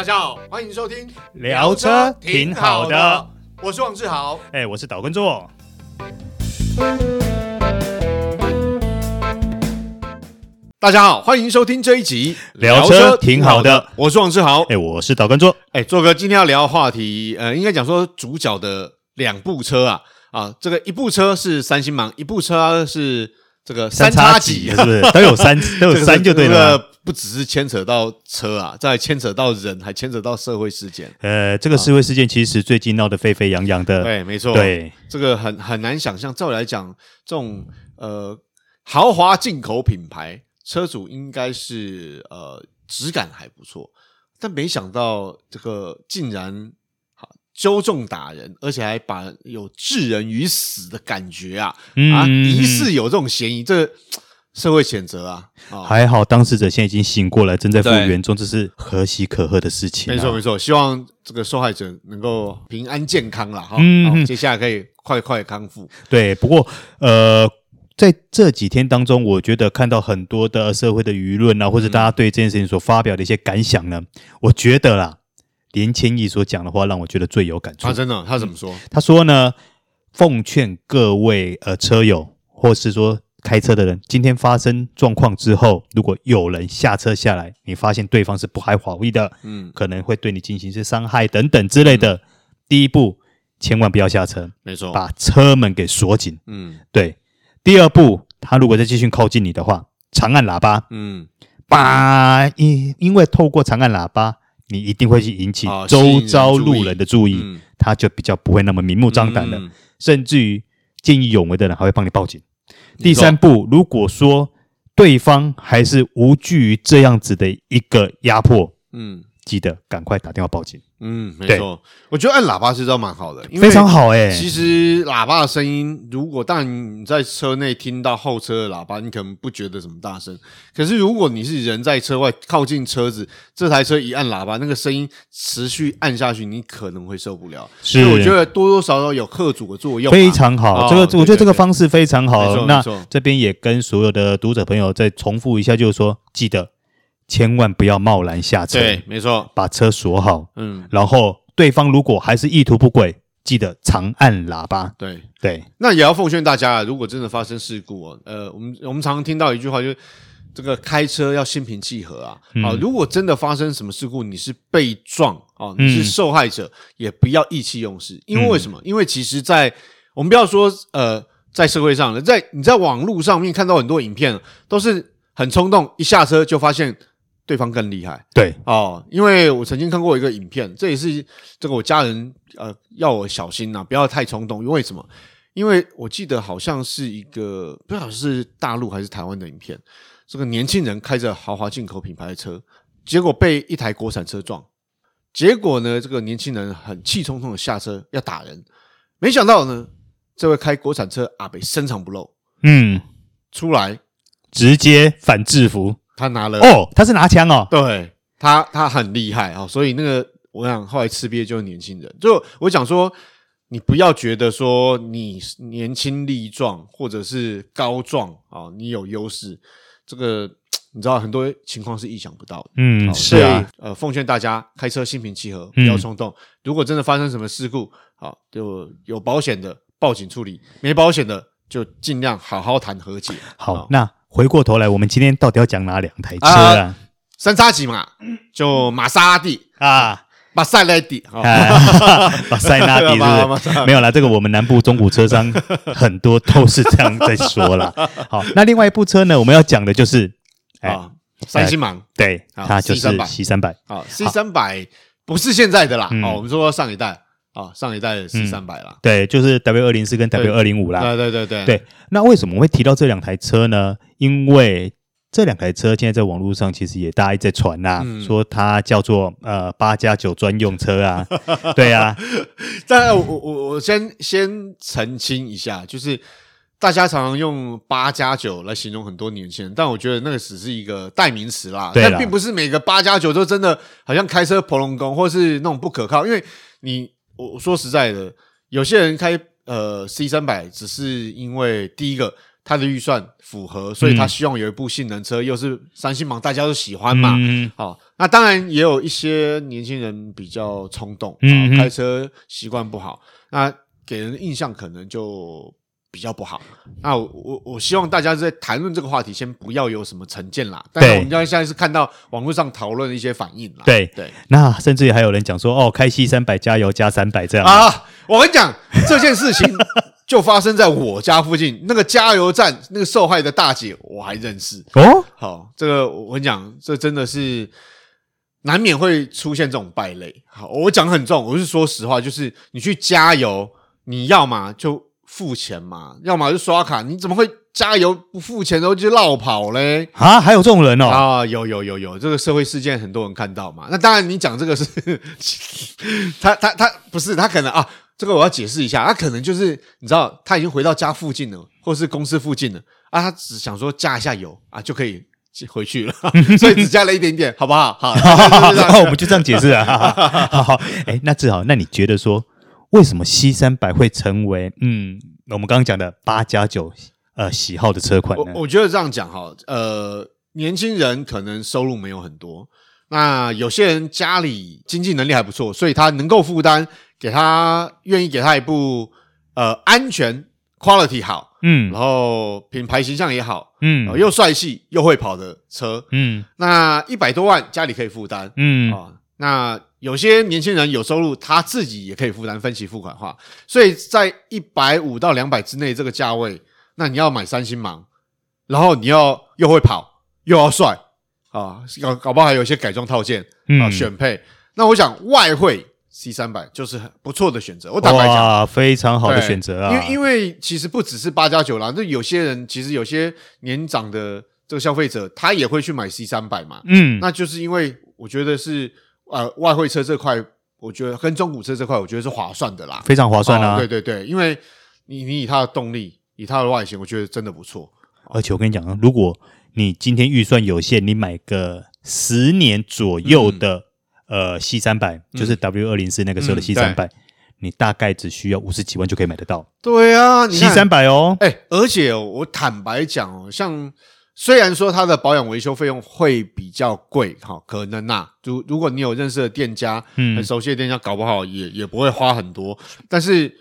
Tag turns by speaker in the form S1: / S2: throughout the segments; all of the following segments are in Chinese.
S1: 大家好，欢迎收听
S2: 聊车挺好的，
S1: 我是王志豪，
S2: 哎，我是岛根座。
S1: 大家好，欢迎收听这一集
S2: 聊车挺好的，
S1: 我是王志豪，
S2: 哎，我是岛根座，
S1: 哎，做哥，今天要聊的话题，呃，应该讲说主角的两部车啊，啊，这个一部车是三星芒，一部车是。这个三叉戟
S2: 是不是都有三 都有三就对了？
S1: 这个不只是牵扯到车啊，再牵扯到人，还牵扯到社会事件。
S2: 呃，这个社会事件其实最近闹得沸沸扬扬的。
S1: 对，没错。
S2: 对，
S1: 这个很很难想象。照理来讲，这种呃豪华进口品牌车主应该是呃质感还不错，但没想到这个竟然。纠众打人，而且还把有置人于死的感觉啊！嗯、啊，疑似有这种嫌疑，这个 社会谴责啊！哦、
S2: 还好当事者现在已经醒过来，正在复原中，这是可喜可贺的事情、啊。
S1: 没错没错，希望这个受害者能够平安健康了哈！嗯，接下来可以快快康复。
S2: 对，不过呃，在这几天当中，我觉得看到很多的社会的舆论啊，或者大家对这件事情所发表的一些感想呢，我觉得啦。连千亿所讲的话让我觉得最有感触。
S1: 啊，真的，他怎么说？
S2: 他说呢，奉劝各位呃车友，或是说开车的人，今天发生状况之后，如果有人下车下来，你发现对方是不怀好意的，嗯，可能会对你进行一些伤害等等之类的，嗯、第一步千万不要下车，
S1: 没错，
S2: 把车门给锁紧，
S1: 嗯，
S2: 对。第二步，他如果再继续靠近你的话，长按喇叭，嗯，把因因为透过长按喇叭。你一定会去引起周遭路人的注意，嗯、他就比较不会那么明目张胆的，嗯、甚至于见义勇为的人还会帮你报警。第三步，如果说对方还是无惧于这样子的一个压迫，嗯，记得赶快打电话报警。
S1: 嗯，没错，我觉得按喇叭是招蛮好的，
S2: 非常好哎、欸。
S1: 其实喇叭的声音，如果当然你在车内听到后车的喇叭，你可能不觉得什么大声。可是如果你是人在车外靠近车子，这台车一按喇叭，那个声音持续按下去，你可能会受不了。是所以我觉得多多少少有吓阻的作用、啊，
S2: 非常好。哦、这个我觉得这个方式非常好。那这边也跟所有的读者朋友再重复一下，就是说记得。千万不要贸然下车，
S1: 对，没错，
S2: 把车锁好，嗯，然后对方如果还是意图不轨，记得长按喇叭，对。
S1: 对。那也要奉劝大家啊，如果真的发生事故哦，呃，我们我们常常听到一句话，就是这个开车要心平气和啊，嗯、啊，如果真的发生什么事故，你是被撞啊，你是受害者，嗯、也不要意气用事，因为为什么？嗯、因为其实，在我们不要说呃，在社会上，在你在网络上面看到很多影片，都是很冲动，一下车就发现。对方更厉害，
S2: 对
S1: 哦，因为我曾经看过一个影片，这也是这个我家人呃要我小心呐、啊，不要太冲动。因为什么？因为我记得好像是一个不知道是大陆还是台湾的影片，这个年轻人开着豪华进口品牌的车，结果被一台国产车撞，结果呢，这个年轻人很气冲冲的下车要打人，没想到呢，这位开国产车阿北深藏不露，嗯，出来
S2: 直接反制服。
S1: 他拿了
S2: 哦，他是拿枪哦，
S1: 对他，他很厉害啊、哦，所以那个我想后来吃瘪就是年轻人，就我讲说，你不要觉得说你年轻力壮或者是高壮啊、哦，你有优势，这个你知道很多情况是意想不到的，
S2: 嗯，哦、是啊，
S1: 呃，奉劝大家开车心平气和，不要冲动，嗯、如果真的发生什么事故，好、哦，就有保险的报警处理，没保险的就尽量好好谈和解。
S2: 好，哦、那。回过头来，我们今天到底要讲哪两台车啊？呃、
S1: 三叉戟嘛，就玛莎拉蒂啊，玛莎拉蒂，
S2: 玛莎拉蒂是不是？没有啦，这个我们南部中古车商很多都是这样在说啦。好，那另外一部车呢，我们要讲的就是
S1: 啊，三星芒，
S2: 对，它就是 C 三百
S1: 啊，C 三百不是现在的啦，哦，我们说上一代。啊，上一代的 C 三百啦，
S2: 对，就是 W 二零四跟 W 二零五啦。
S1: 对对对对
S2: 对。那为什么我会提到这两台车呢？因为这两台车现在在网络上其实也大家在传呐，嗯、说它叫做呃八加九专用车啊。对啊。
S1: 但我我我先先澄清一下，就是大家常常用八加九来形容很多年轻人，但我觉得那个只是一个代名词啦。但并不是每个八加九都真的好像开车婆龙工，或是那种不可靠，因为你。我说实在的，有些人开呃 C 三百，只是因为第一个他的预算符合，所以他希望有一部性能车，嗯、又是三星芒，大家都喜欢嘛。
S2: 嗯，
S1: 好，那当然也有一些年轻人比较冲动，
S2: 嗯，
S1: 开车习惯不好，那给人的印象可能就。比较不好，那我我我希望大家在谈论这个话题，先不要有什么成见啦。但是我们现在是看到网络上讨论的一些反应啦。
S2: 对
S1: 对，
S2: 那甚至于还有人讲说，哦，开西三百加油加三百这样
S1: 啊。我跟你讲，这件事情就发生在我家附近，那个加油站那个受害的大姐我还认识
S2: 哦。
S1: 好，这个我跟你讲，这真的是难免会出现这种败类。好，我讲很重，我是说实话，就是你去加油，你要嘛就。付钱嘛，要么就刷卡，你怎么会加油不付钱然后就落跑嘞？
S2: 啊，还有这种人哦？
S1: 啊，有有有有，这个社会事件很多人看到嘛。那当然，你讲这个是 他他他不是他可能啊，这个我要解释一下，他可能就是你知道他已经回到家附近了，或是公司附近了啊，他只想说加一下油啊就可以回去了，所以只加了一点点，好不好？好，
S2: 我们就这样解释啊。好好，哎，那志豪，那你觉得说？为什么 C 三百会成为嗯，我们刚刚讲的八加九呃喜好的车款呢？
S1: 我我觉得这样讲哈，呃，年轻人可能收入没有很多，那有些人家里经济能力还不错，所以他能够负担，给他愿意给他一部呃安全 quality 好，
S2: 嗯，
S1: 然后品牌形象也好，
S2: 嗯，
S1: 又帅气又会跑的车，
S2: 嗯，
S1: 那一百多万家里可以负担，
S2: 嗯。
S1: 啊，那。有些年轻人有收入，他自己也可以负担分期付款化，所以在一百五到两百之内这个价位，那你要买三星芒，然后你要又会跑又要帅啊，搞搞不好还有一些改装套件啊选配。那我想外汇 C 三百就是很不错的选择。我坦白讲，
S2: 非常好的选择啊，
S1: 因为因为其实不只是八加九啦，那有些人其实有些年长的这个消费者，他也会去买 C 三百嘛，
S2: 嗯，
S1: 那就是因为我觉得是。呃，外汇车这块，我觉得跟中古车这块，我觉得是划算的啦，
S2: 非常划算啊！
S1: 哦、对对对，因为你你以它的动力，以它的外形，我觉得真的不错。
S2: 而且我跟你讲啊，如果你今天预算有限，你买个十年左右的、嗯、呃 C 三百，就是 W 二零四那个时候的 C 三百、嗯，你大概只需要五十几万就可以买得到。
S1: 对啊
S2: ，C 三百哦，
S1: 哎，而且我坦白讲哦，像。虽然说它的保养维修费用会比较贵，哈，可能呐，如如果你有认识的店家，嗯，很熟悉的店家，搞不好也也不会花很多。但是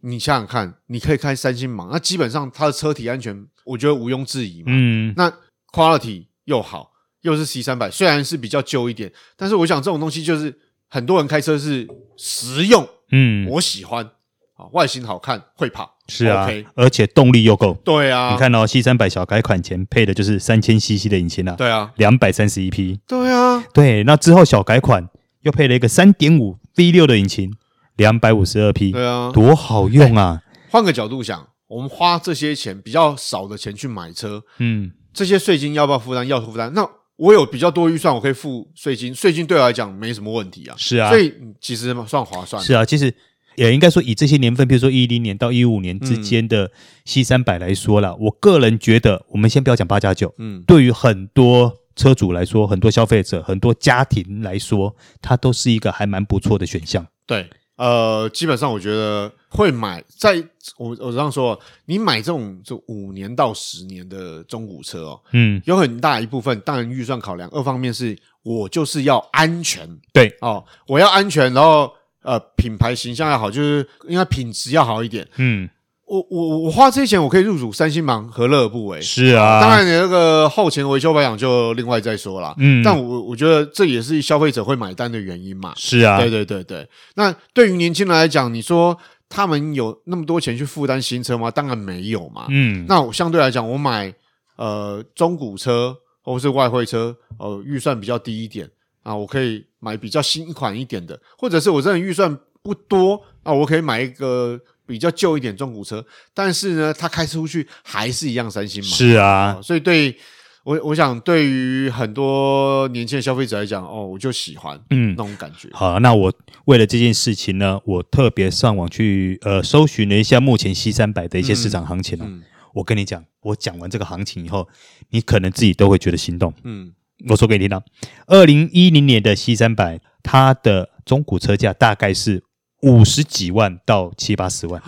S1: 你想想看，你可以开三星芒，那基本上它的车体安全，我觉得毋庸置疑嘛。
S2: 嗯，
S1: 那 quality 又好，又是 C 三百，虽然是比较旧一点，但是我想这种东西就是很多人开车是实用，
S2: 嗯，
S1: 我喜欢。啊，外形好看，会跑，
S2: 是啊，OK，而且动力又够。
S1: 对啊，
S2: 你看哦，C 三百小改款前配的就是三千 CC 的引擎啊，
S1: 对啊，
S2: 两百三十一匹。
S1: 对啊，
S2: 对，那之后小改款又配了一个三点五 V 六的引擎，两百五十二匹。
S1: 对啊，
S2: 多好用啊！
S1: 换个角度想，我们花这些钱比较少的钱去买车，
S2: 嗯，
S1: 这些税金要不要负担？要负担。那我有比较多预算，我可以付税金，税金对我来讲没什么问题啊。
S2: 是啊，
S1: 所以其实算划算。
S2: 是啊，其实。也应该说，以这些年份，比如说一零年到一五年之间的 C 三百来说啦，我个人觉得，我们先不要讲八加九，嗯，对于很多车主来说，很多消费者，很多家庭来说，它都是一个还蛮不错的选项。
S1: 对，呃，基本上我觉得会买，在我我这样说，你买这种就五年到十年的中古车哦，
S2: 嗯，
S1: 有很大一部分当然预算考量，二方面是我就是要安全，
S2: 对
S1: 哦，我要安全，然后。呃，品牌形象要好，就是应该品质要好一点。
S2: 嗯，
S1: 我我我花这些钱，我可以入主三星芒，何乐而不为？
S2: 是啊，
S1: 当然你那个后勤维修保养就另外再说啦。
S2: 嗯，
S1: 但我我觉得这也是消费者会买单的原因嘛。
S2: 是啊，
S1: 对对对对。那对于年轻人来讲，你说他们有那么多钱去负担新车吗？当然没有嘛。
S2: 嗯，
S1: 那我相对来讲，我买呃中古车或是外汇车，呃预算比较低一点。啊，我可以买比较新款一点的，或者是我真的预算不多啊，我可以买一个比较旧一点中古车，但是呢，它开出去还是一样三星嘛。
S2: 是啊，
S1: 啊所以对我，我想对于很多年轻的消费者来讲，哦，我就喜欢嗯那种感觉。
S2: 好，那我为了这件事情呢，我特别上网去呃搜寻了一下目前 C 三百的一些市场行情，嗯嗯、我跟你讲，我讲完这个行情以后，你可能自己都会觉得心动。
S1: 嗯。
S2: 我说给你听啊，二零一零年的 C 三百，它的中古车价大概是五十几万到七八十万。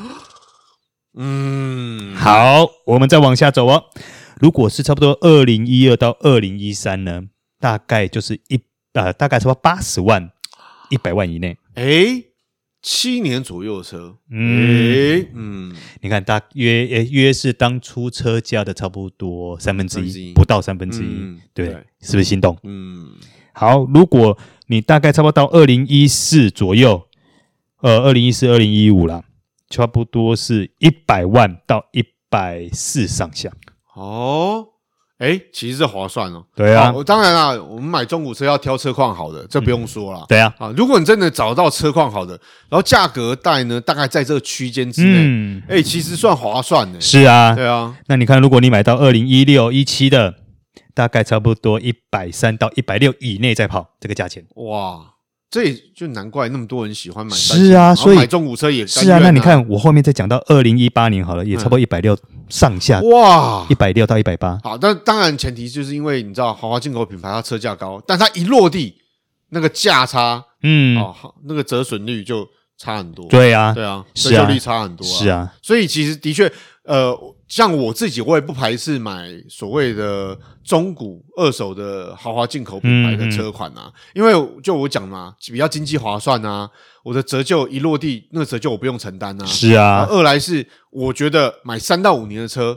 S2: 嗯，好，我们再往下走哦。如果是差不多二零一二到二零一三呢，大概就是一呃，大概差不多八十万，一百万以内。
S1: 诶，七年左右的车，
S2: 嗯。嗯，你看大约约约是当初车价的差不多三分之一，不到三分之一，对，是不是心动？嗯，好，如果你大概差不多到二零一四左右，呃，二零一四、二零一五啦，差不多是一百万到一百四上下。
S1: 哦，哎，其实是划算哦。
S2: 对啊，
S1: 当然啦，我们买中古车要挑车况好的，这不用说了。
S2: 对啊，
S1: 啊，如果你真的找到车况好的，然后价格带呢，大概在这个区间之内，哎，其实算划算的。
S2: 是啊，
S1: 对啊。
S2: 那你看，如果你买到二零一六、一七的，大概差不多一百三到一百六以内再跑，这个价钱。
S1: 哇。这也就难怪那么多人喜欢买，
S2: 是啊，所以
S1: 买中古车也
S2: 是啊。那你看我后面再讲到二零一八年好了，也差不多一百六上下，哇，一百六到一百八。
S1: 好，但当然前提就是因为你知道豪华进口品牌它车价高，但它一落地那个价差，嗯，哦，那个折损率就差很多。
S2: 对啊，
S1: 对啊，折旧率差很多。
S2: 是啊，
S1: 所以其实的确，呃。像我自己，我也不排斥买所谓的中古二手的豪华进口品牌的车款啊，因为就我讲嘛，比较经济划算啊，我的折旧一落地，那个折旧我不用承担啊。
S2: 是啊，
S1: 二来是我觉得买三到五年的车。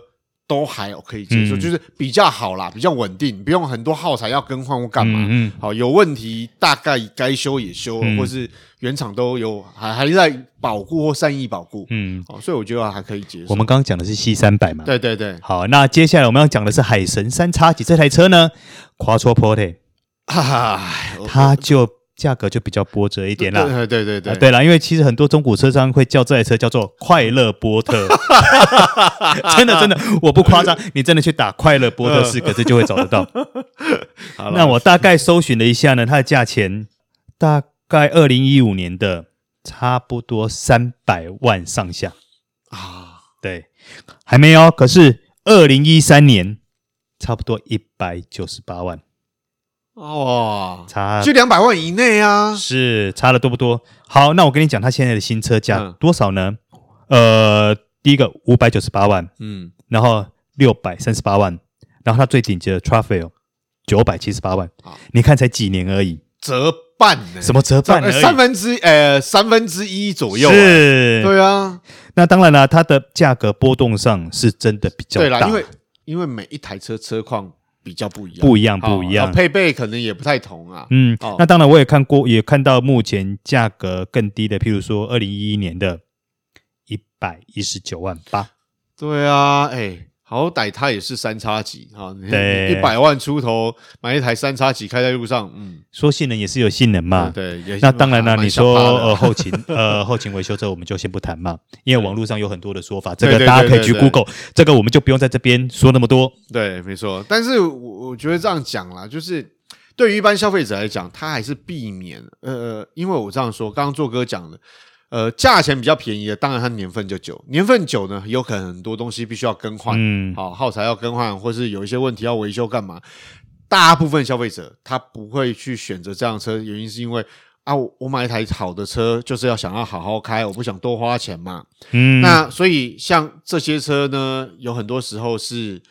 S1: 都还可以接受，嗯、就是比较好啦，比较稳定，不用很多耗材要更换或干嘛。嗯，嗯好，有问题大概该修也修了，嗯、或是原厂都有还还在保固或善意保固。嗯，好，所以我觉得还可以接受。
S2: 我们刚刚讲的是 C 三百嘛？
S1: 对对对。
S2: 好，那接下来我们要讲的是海神三叉戟这台车呢，Quattroporte，哈哈，它就。价格就比较波折一点啦。
S1: 对对对对，
S2: 对啦，因为其实很多中古车商会叫这台车叫做“快乐波特”，真的真的，我不夸张，你真的去打“快乐波特”四个字就会找得到。那我大概搜寻了一下呢，它的价钱大概二零一五年的差不多三百万上下啊，对，还没有，可是二零一三年差不多一百九十八万。
S1: 哇，差就两百万以内啊！
S2: 是差了多不多？好，那我跟你讲，它现在的新车价多少呢？呃，第一个五百九十八万，嗯，然后六百三十八万，然后它最顶级的 Truffle 九百七十八万。你看才几年而已，
S1: 折半呢？
S2: 什么折半？
S1: 三分之呃三分之一左右。是，对啊。
S2: 那当然了，它的价格波动上是真的比较大，对啦，
S1: 因为因为每一台车车况。比较不一样，
S2: 不一样，不一样，
S1: 配备可能也不太同啊。
S2: 嗯，那当然我也看过，也看到目前价格更低的，譬如说二零一一年的一百一十九万八。
S1: 对啊，哎。好歹它也是三叉戟哈，对，一百万出头买一台三叉戟开在路上，嗯，
S2: 说性能也是有性能嘛，
S1: 对，
S2: 那当然了，你说呃后勤呃 后勤维修这我们就先不谈嘛，因为网络上有很多的说法，这个大家可以去 Google，这个我们就不用在这边说那么多。
S1: 对，没错，但是我我觉得这样讲啦，就是对于一般消费者来讲，他还是避免呃，因为我这样说，刚刚做哥讲的。呃，价钱比较便宜的，当然它年份就久。年份久呢，有可能很多东西必须要更换，嗯，好，耗材要更换，或是有一些问题要维修干嘛？大部分消费者他不会去选择这辆车，原因是因为啊，我买一台好的车就是要想要好好开，我不想多花钱嘛。嗯，那所以像这些车呢，有很多时候是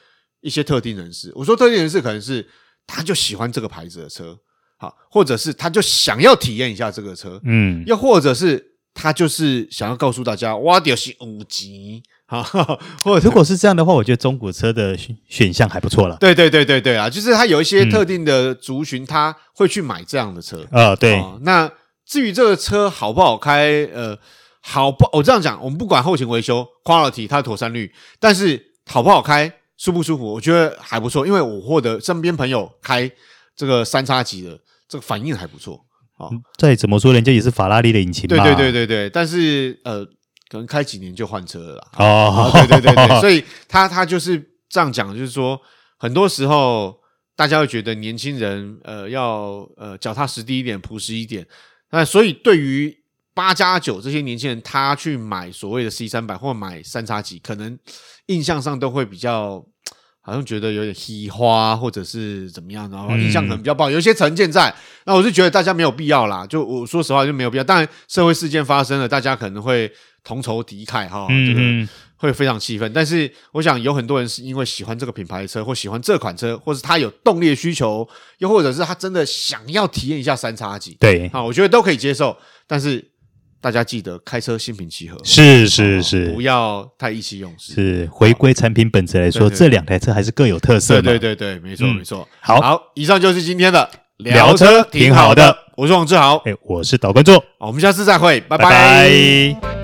S1: 一些特定人士。我说特定人士，可能是他就喜欢这个牌子的车，好，或者是他就想要体验一下这个车，嗯，又或者是。他就是想要告诉大家，哇，就是五级哈，
S2: 或者如果是这样的话，我觉得中古车的选项还不错了。
S1: 对对对对对啊，就是他有一些特定的族群，他会去买这样的车
S2: 啊、嗯。对、哦，
S1: 那至于这个车好不好开，呃，好不，我这样讲，我们不管后勤维修 quality 它的妥善率，但是好不好开，舒不舒服，我觉得还不错，因为我获得身边朋友开这个三叉戟的这个反应还不错。
S2: 哦，再怎么说，人家也是法拉利的引擎嘛。
S1: 对对对对对，但是呃，可能开几年就换车了啦。哦，对对对对，所以他他就是这样讲，就是说，很多时候大家会觉得年轻人呃要呃脚踏实地一点，朴实一点。那所以对于八加九这些年轻人，他去买所谓的 C 三百或买三叉戟，可能印象上都会比较。好像觉得有点稀花，或者是怎么样，然后印象可能比较不好，有一些成见在。那我就觉得大家没有必要啦，就我说实话就没有必要。当然，社会事件发生了，大家可能会同仇敌忾哈，这个会非常气愤。但是，我想有很多人是因为喜欢这个品牌的车，或喜欢这款车，或是他有动力的需求，又或者是他真的想要体验一下三叉戟。
S2: 对
S1: 啊，我觉得都可以接受。但是。大家记得开车心平气和，
S2: 是是是，
S1: 不要太意气用事。
S2: 是回归产品本质来说，这两台车还是各有特色。
S1: 对对对，没错没错。
S2: 好，
S1: 好，以上就是今天的聊车挺好的。我是王志豪，
S2: 哎，我是导观众，
S1: 好，我们下次再会，拜
S2: 拜。